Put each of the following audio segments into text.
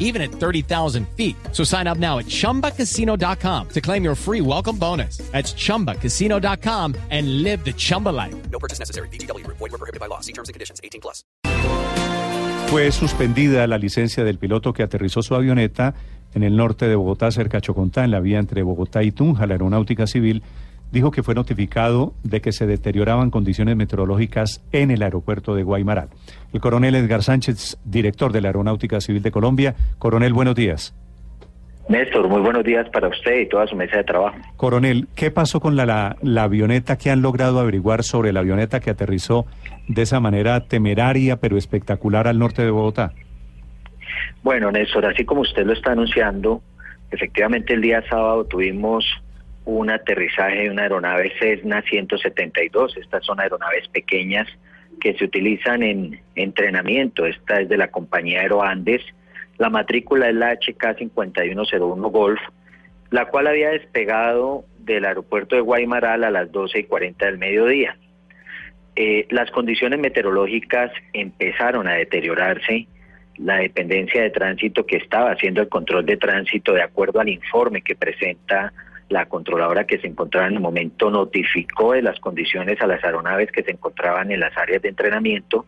even at 30,000 feet. So sign up now at chumbacasino.com to claim your free welcome bonus. That's chumbacasino.com and live the Chumba life. No purchase necessary. BGW. Void were prohibited by law. See terms and conditions. 18 plus. Fue suspendida la licencia del piloto que aterrizó su avioneta en el norte de Bogotá, cerca de Chocontá, en la vía entre Bogotá y Tunja. La aeronáutica civil dijo que fue notificado de que se deterioraban condiciones meteorológicas en el aeropuerto de Guaymaral. El coronel Edgar Sánchez, director de la Aeronáutica Civil de Colombia. Coronel, buenos días. Néstor, muy buenos días para usted y toda su mesa de trabajo. Coronel, ¿qué pasó con la, la, la avioneta que han logrado averiguar sobre la avioneta que aterrizó de esa manera temeraria pero espectacular al norte de Bogotá? Bueno, Néstor, así como usted lo está anunciando, efectivamente el día sábado tuvimos un aterrizaje de una aeronave Cessna 172. Estas son aeronaves pequeñas que se utilizan en entrenamiento. Esta es de la compañía Aeroandes. La matrícula es la HK5101 Golf, la cual había despegado del aeropuerto de Guaymaral a las 12 y 40 del mediodía. Eh, las condiciones meteorológicas empezaron a deteriorarse. La dependencia de tránsito que estaba haciendo el control de tránsito, de acuerdo al informe que presenta la controladora que se encontraba en el momento, notificó de las condiciones a las aeronaves que se encontraban en las áreas de entrenamiento.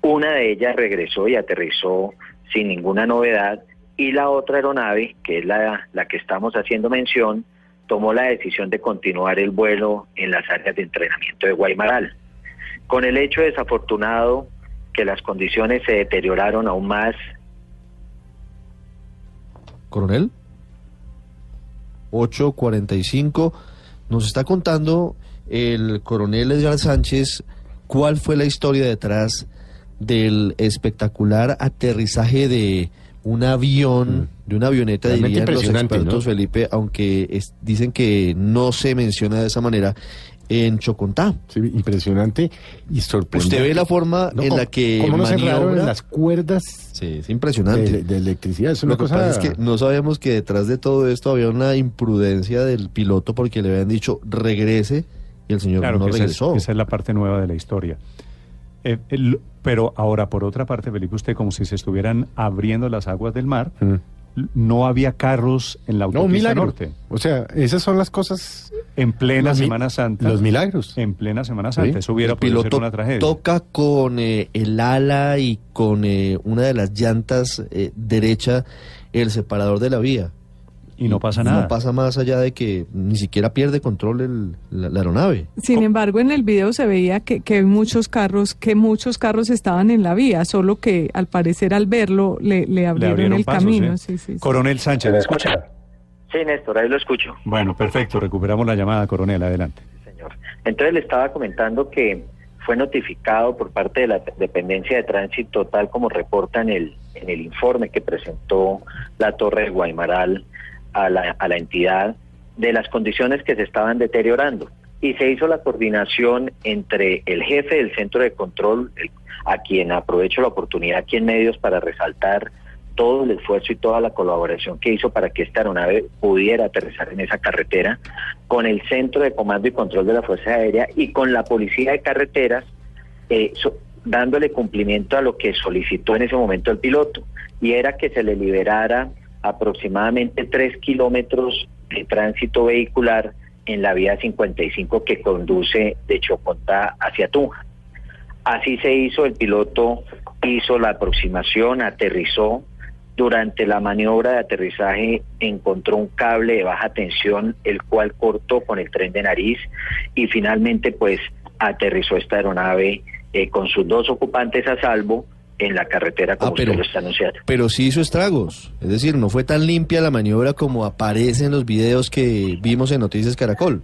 Una de ellas regresó y aterrizó sin ninguna novedad y la otra aeronave, que es la, la que estamos haciendo mención, tomó la decisión de continuar el vuelo en las áreas de entrenamiento de Guaymaral. Con el hecho desafortunado que las condiciones se deterioraron aún más. Coronel, 8.45, nos está contando el coronel Edgar Sánchez cuál fue la historia detrás del espectacular aterrizaje de un avión, de una avioneta, Realmente dirían los expertos, ¿no? Felipe, aunque es- dicen que no se menciona de esa manera, en Chocontá. Sí, impresionante y sorprendente. Usted ve la forma No, en la ¿cómo- que cómo no se enredaron maniobra? en las cuerdas Sí, es impresionante. de, de electricidad. Es una Lo que cosa... pasa es que no sabemos que detrás de todo esto había una imprudencia del piloto porque le habían dicho regrese y el señor Claro, no que esa es, regresó. esa es la parte nueva de la historia. Eh, el- pero ahora, por otra parte, Felipe, usted como si se estuvieran abriendo las aguas del mar, Mm. No había carros en la No, autopista milagro. norte. O sea, esas son las cosas... En plena Semana Santa. Los milagros. En plena Semana Santa. Sí. Eso hubiera el podido ser piloto una tragedia. toca con eh, el ala y con eh, una de las llantas eh, derecha el separador de la vía. Y no pasa nada. No pasa más allá de que ni siquiera pierde control el- la, la aeronave. Sin embargo, en el video se veía que, que muchos carros, que muchos carros estaban en la vía, solo que al parecer al verlo le, le Le abrieron, el paso, camino. sí. Sí, sí, sí. Coronel Sánchez, ¿me escucha? Sí, Néstor, ahí lo escucho. Bueno, perfecto. Recuperamos la llamada, coronel. Adelante. señor. Entonces le estaba comentando que fue notificado por parte de la dependencia de tránsito, tal como reporta en el, en el informe que presentó la Torre de Guaymaral a la, entidad, de las condiciones que se estaban deteriorando. Y se hizo la coordinación entre el jefe del centro de control, a quien aprovecho la oportunidad aquí en medios para resaltar todo el esfuerzo y toda la colaboración que hizo para que esta aeronave pudiera aterrizar en esa carretera, con el Centro de Comando y Control de la Fuerza Aérea y con la Policía de Carreteras, eh, dándole cumplimiento a lo que solicitó en ese momento el piloto, y era que se le liberara aproximadamente tres kilómetros de tránsito vehicular en la vía 55 que conduce de Chocontá hacia Tunja. Así se hizo, el piloto hizo la aproximación, aterrizó. Durante la maniobra de aterrizaje encontró un cable de baja tensión, el cual cortó con el tren de nariz y finalmente pues aterrizó esta aeronave eh, con sus dos ocupantes a salvo en la carretera como Ah, pero- usted lo está anunciando. Pero sí hizo estragos. Es decir, no fue tan limpia la maniobra como aparece en los videos que vimos en Noticias Caracol.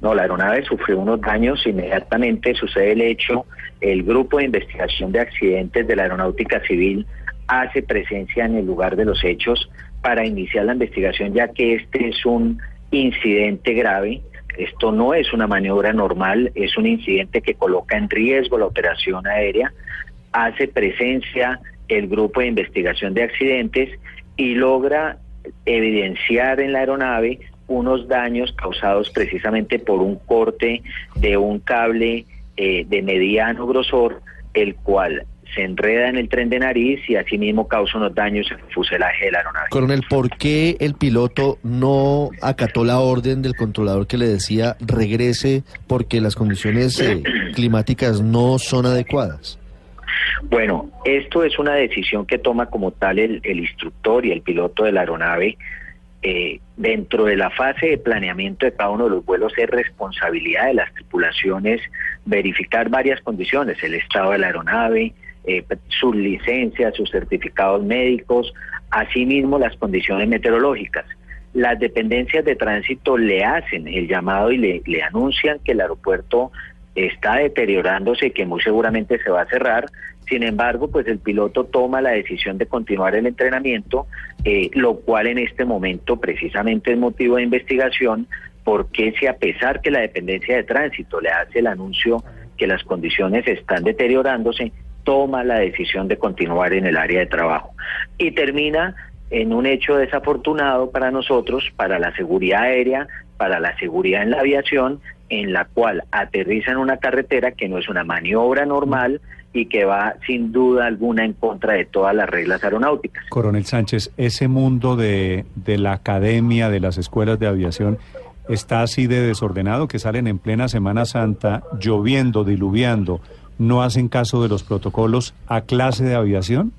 No, la aeronave sufrió unos daños, inmediatamente sucede el hecho, el grupo de investigación de accidentes de la aeronáutica civil hace presencia en el lugar de los hechos para iniciar la investigación ya que este es un incidente grave Esto no es una maniobra normal, es un incidente que coloca en riesgo la operación aérea, hace presencia el grupo de investigación de accidentes y logra evidenciar en la aeronave unos daños causados precisamente por un corte de un cable eh, de mediano grosor, el cual se enreda en el tren de nariz y asimismo causa unos daños en el fuselaje de la aeronave. Coronel, ¿por qué el piloto no acató la orden del controlador que le decía regrese porque las condiciones eh, climáticas no son adecuadas? Bueno, esto es una decisión que toma como tal el, el instructor y el piloto de la aeronave. Eh, dentro de la fase de planeamiento de cada uno de los vuelos es responsabilidad de las tripulaciones verificar varias condiciones, el estado de la aeronave, eh, sus licencias, sus certificados médicos, asimismo las condiciones meteorológicas. Las dependencias de tránsito le hacen el llamado y le, le anuncian que el aeropuerto está deteriorándose y que muy seguramente se va a cerrar. Sin embargo, pues el piloto toma la decisión de continuar el entrenamiento, eh, lo cual en este momento precisamente es motivo de investigación, porque si a pesar que la dependencia de tránsito le hace el anuncio que las condiciones están deteriorándose, toma la decisión de continuar en el área de trabajo. Y termina en un hecho desafortunado para nosotros, para la seguridad aérea, para la seguridad en la aviación, en la cual aterriza en una carretera que no es una maniobra normal y que va sin duda alguna en contra de todas las reglas aeronáuticas. Coronel Sánchez, ese mundo de, de la academia, de las escuelas de aviación, está así de desordenado que salen en plena Semana Santa, lloviendo, diluviando, no hacen caso de los protocolos a clase de aviación?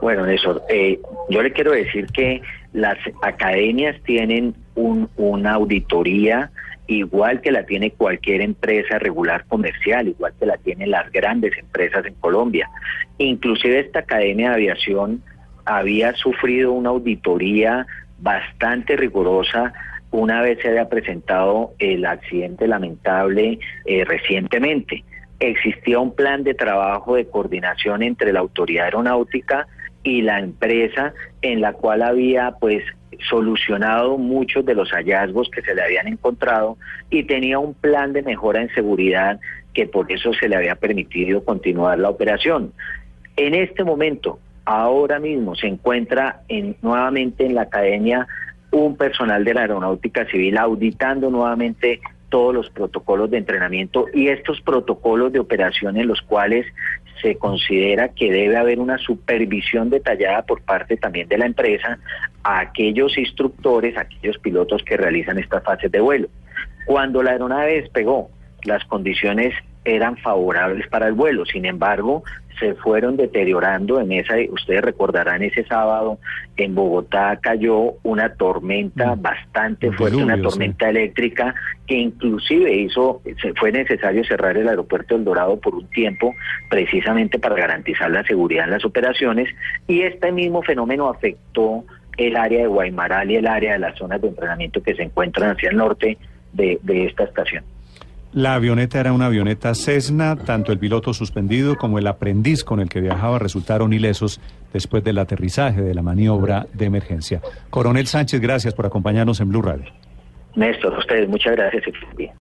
Bueno, eso, eh, yo le quiero decir que las academias tienen un, una auditoría igual que la tiene cualquier empresa regular comercial, igual que la tienen las grandes empresas en Colombia. Inclusive esta Academia de Aviación había sufrido una auditoría bastante rigurosa una vez se había presentado el accidente lamentable eh, recientemente. Existía un plan de trabajo de coordinación entre la autoridad aeronáutica y la empresa en la cual había pues solucionado muchos de los hallazgos que se le habían encontrado y tenía un plan de mejora en seguridad que por eso se le había permitido continuar la operación. En este momento, ahora mismo se encuentra en, nuevamente en la academia un personal de la aeronáutica civil auditando nuevamente todos los protocolos de entrenamiento y estos protocolos de operación en los cuales se considera que debe haber una supervisión detallada por parte también de la empresa a aquellos instructores, a aquellos pilotos que realizan estas fases de vuelo. Cuando la aeronave despegó, las condiciones eran favorables para el vuelo, sin embargo, se fueron deteriorando en esa, ustedes recordarán ese sábado en Bogotá cayó una tormenta Mm. bastante fuerte, una tormenta eléctrica que inclusive hizo, fue necesario cerrar el aeropuerto del Dorado por un tiempo precisamente para garantizar la seguridad en las operaciones y este mismo fenómeno afectó el área de Guaymaral y el área de las zonas de entrenamiento que se encuentran hacia el norte de, de esta estación. La avioneta era una avioneta Cessna, tanto el piloto suspendido como el aprendiz con el que viajaba resultaron ilesos después del aterrizaje de la maniobra de emergencia. Coronel Sánchez, gracias por acompañarnos en Blue Radio. Néstor, a ustedes muchas gracias.